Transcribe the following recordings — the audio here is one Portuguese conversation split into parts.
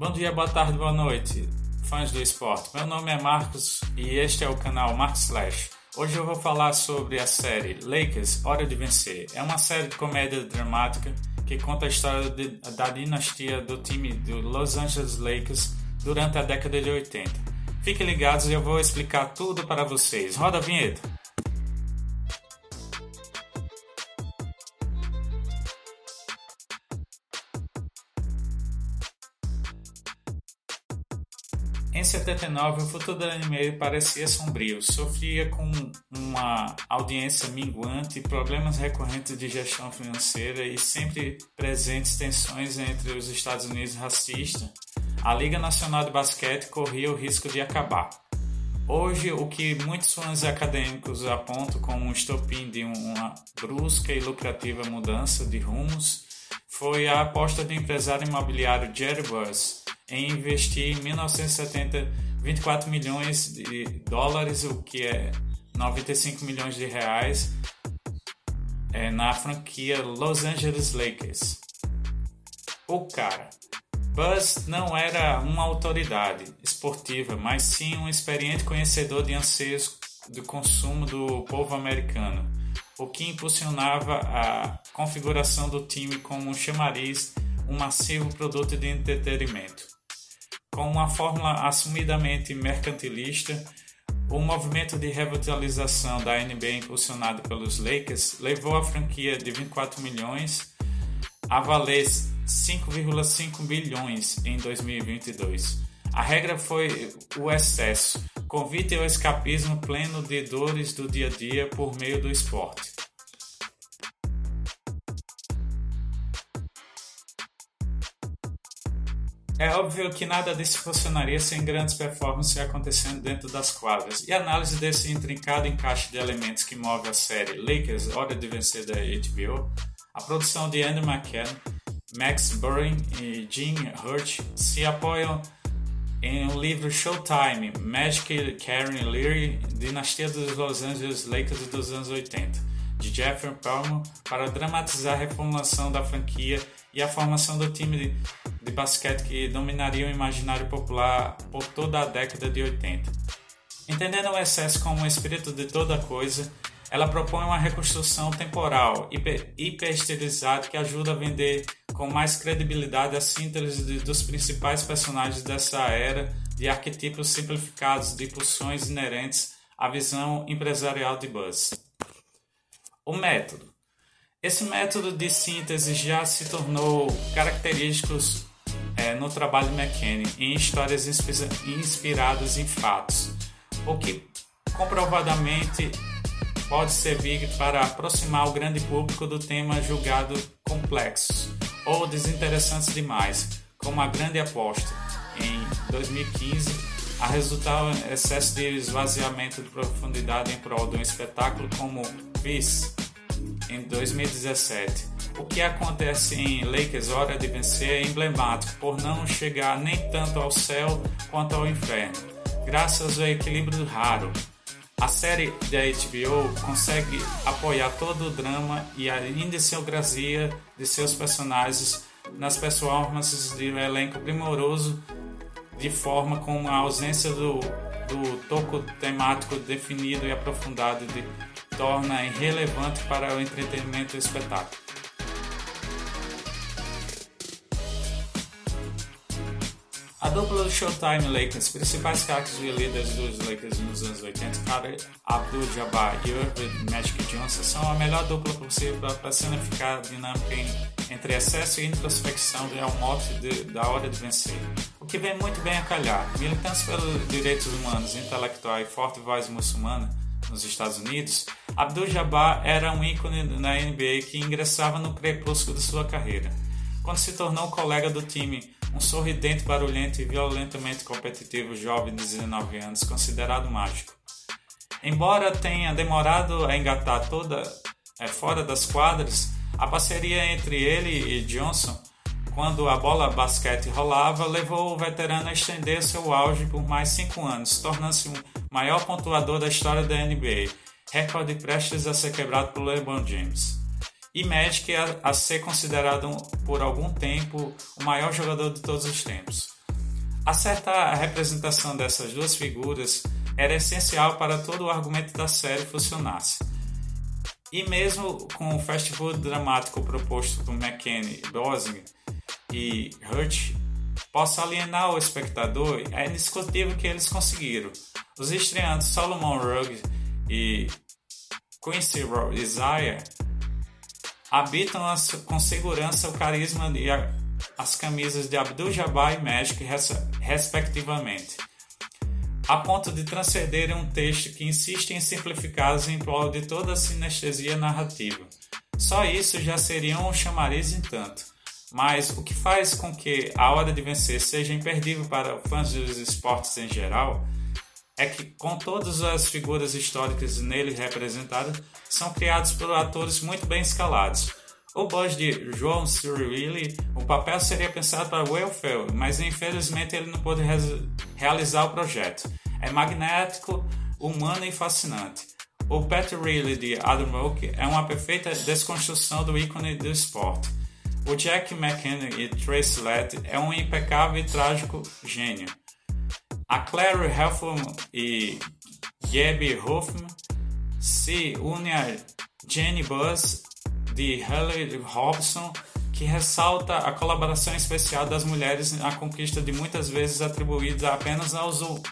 Bom dia, boa tarde, boa noite, fãs do esporte. Meu nome é Marcos e este é o canal Marcos Slash. Hoje eu vou falar sobre a série Lakers Hora de Vencer. É uma série de comédia dramática que conta a história de, da dinastia do time do Los Angeles Lakers durante a década de 80. Fiquem ligados e eu vou explicar tudo para vocês. Roda a vinheta! Em 79, o futuro do anime parecia sombrio, sofria com uma audiência minguante, problemas recorrentes de gestão financeira e sempre presentes tensões entre os Estados Unidos racistas. A Liga Nacional de Basquete corria o risco de acabar. Hoje, o que muitos fãs acadêmicos apontam como um estopim de uma brusca e lucrativa mudança de rumos foi a aposta do empresário imobiliário Jerry Buss em investir em 1970 24 milhões de dólares, o que é 95 milhões de reais, é, na franquia Los Angeles Lakers. O cara, Buzz não era uma autoridade esportiva, mas sim um experiente conhecedor de anseios do consumo do povo americano, o que impulsionava a configuração do time como um chamariz, um massivo produto de entretenimento. Com uma fórmula assumidamente mercantilista, o movimento de revitalização da NBA impulsionado pelos Lakers levou a franquia de 24 milhões a valer 5,5 bilhões em 2022. A regra foi o excesso, convite ao escapismo pleno de dores do dia a dia por meio do esporte. É óbvio que nada disso funcionaria sem grandes performances acontecendo dentro das quadras, e a análise desse intrincado encaixe de elementos que move a série. Lakers Hora de Vencer da HBO, a produção de Andrew McCann, Max Burin e Jim Hurt se apoiam em um livro Showtime, Magic Karen Leary, Dinastia dos Los Angeles Lakers dos anos 80, de Jeffrey Palmer, para dramatizar a reformulação da franquia e a formação do time de, de basquete que dominaria o imaginário popular por toda a década de 80. Entendendo o excesso como o espírito de toda coisa, ela propõe uma reconstrução temporal, hiper, hiperestilizada, que ajuda a vender com mais credibilidade a síntese dos principais personagens dessa era de arquetipos simplificados de pulsões inerentes à visão empresarial de Buzz. O método. Esse método de síntese já se tornou característico é, no trabalho McKinney em histórias inspiradas em fatos, o que comprovadamente pode servir para aproximar o grande público do tema julgado complexo ou desinteressantes demais, como a grande aposta em 2015 a resultar um excesso de esvaziamento de profundidade em prol de um espetáculo como Peace em 2017. O que acontece em Lakers Hora de Vencer é emblemático por não chegar nem tanto ao céu quanto ao inferno, graças ao equilíbrio raro. A série da HBO consegue apoiar todo o drama e a idiosincrasia de seus personagens nas performances de um elenco primoroso, de forma com a ausência do, do toco temático definido e aprofundado de torna irrelevante para o entretenimento e o espetáculo. A dupla do Showtime Lakers, principais craques e líderes dos Lakers nos anos 80, Kareem Abdul-Jabbar e Irving Magic Johnson, são a melhor dupla possível para personificar a dinâmica entre excesso e introspecção de um mote de, da hora de vencer. O que vem muito bem a calhar. Militantes pelos direitos humanos, intelectual e forte voz muçulmana, nos Estados Unidos, Abdul-Jabbar era um ícone na NBA que ingressava no crepúsculo de sua carreira. Quando se tornou colega do time, um sorridente, barulhento e violentamente competitivo jovem de 19 anos, considerado mágico. Embora tenha demorado a engatar toda é, fora das quadras, a parceria entre ele e Johnson, quando a bola basquete rolava, levou o veterano a estender seu auge por mais cinco anos, tornando-se um maior pontuador da história da NBA, recorde prestes a ser quebrado por LeBron James. E Magic a, a ser considerado por algum tempo o maior jogador de todos os tempos. A representação dessas duas figuras era essencial para todo o argumento da série funcionasse. E mesmo com o food dramático proposto por McKenny, Dosing e Hurt possa alienar o espectador, é indiscutível que eles conseguiram. Os estreantes Solomon Rugg e Quincy Isaiah habitam com segurança o carisma e as camisas de Abdul-Jabbar e Magic, respectivamente, a ponto de transcenderem um texto que insiste em simplificá-los em prol de toda a sinestesia narrativa. Só isso já seria um chamariz em tanto. Mas o que faz com que A Hora de Vencer seja imperdível para fãs dos esportes em geral é que, com todas as figuras históricas nele representadas, são criados por atores muito bem escalados. O boss de João Cirilli, o papel seria pensado para Ferrell, mas infelizmente ele não pôde realizar o projeto. É magnético, humano e fascinante. O Pat Riley de Adam Oak é uma perfeita desconstrução do ícone do esporte. O Jack McKenna e Tracy Lett é um impecável e trágico gênio. A Clary Helfman e Gabby Hoffman se unem a Jenny Buzz de Haley Robson, que ressalta a colaboração especial das mulheres na conquista de muitas vezes atribuída apenas aos homens.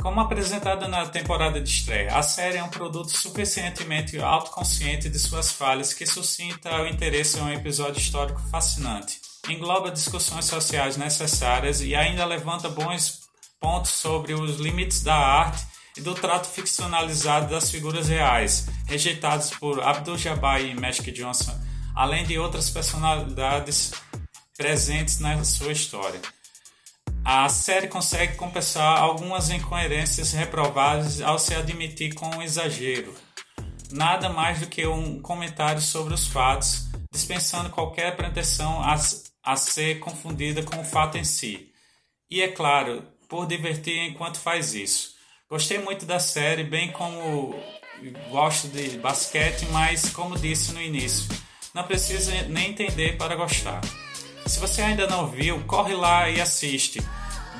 Como apresentada na temporada de estreia, a série é um produto suficientemente autoconsciente de suas falhas que suscita o interesse em um episódio histórico fascinante. Engloba discussões sociais necessárias e ainda levanta bons pontos sobre os limites da arte e do trato ficcionalizado das figuras reais, rejeitados por Abdul-Jabbar e Magic Johnson, além de outras personalidades presentes na sua história. A série consegue compensar algumas incoerências reprováveis ao se admitir com um exagero. Nada mais do que um comentário sobre os fatos, dispensando qualquer pretensão a, a ser confundida com o fato em si. E é claro, por divertir enquanto faz isso. Gostei muito da série, bem como gosto de basquete, mas como disse no início, não precisa nem entender para gostar. Se você ainda não viu, corre lá e assiste.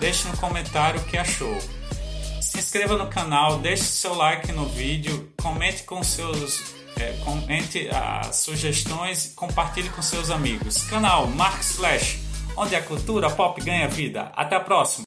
Deixe no comentário o que achou. Se inscreva no canal, deixe seu like no vídeo, comente com seus é, comente as sugestões, compartilhe com seus amigos. Canal Marcos Flash, onde a cultura pop ganha vida. Até a próxima.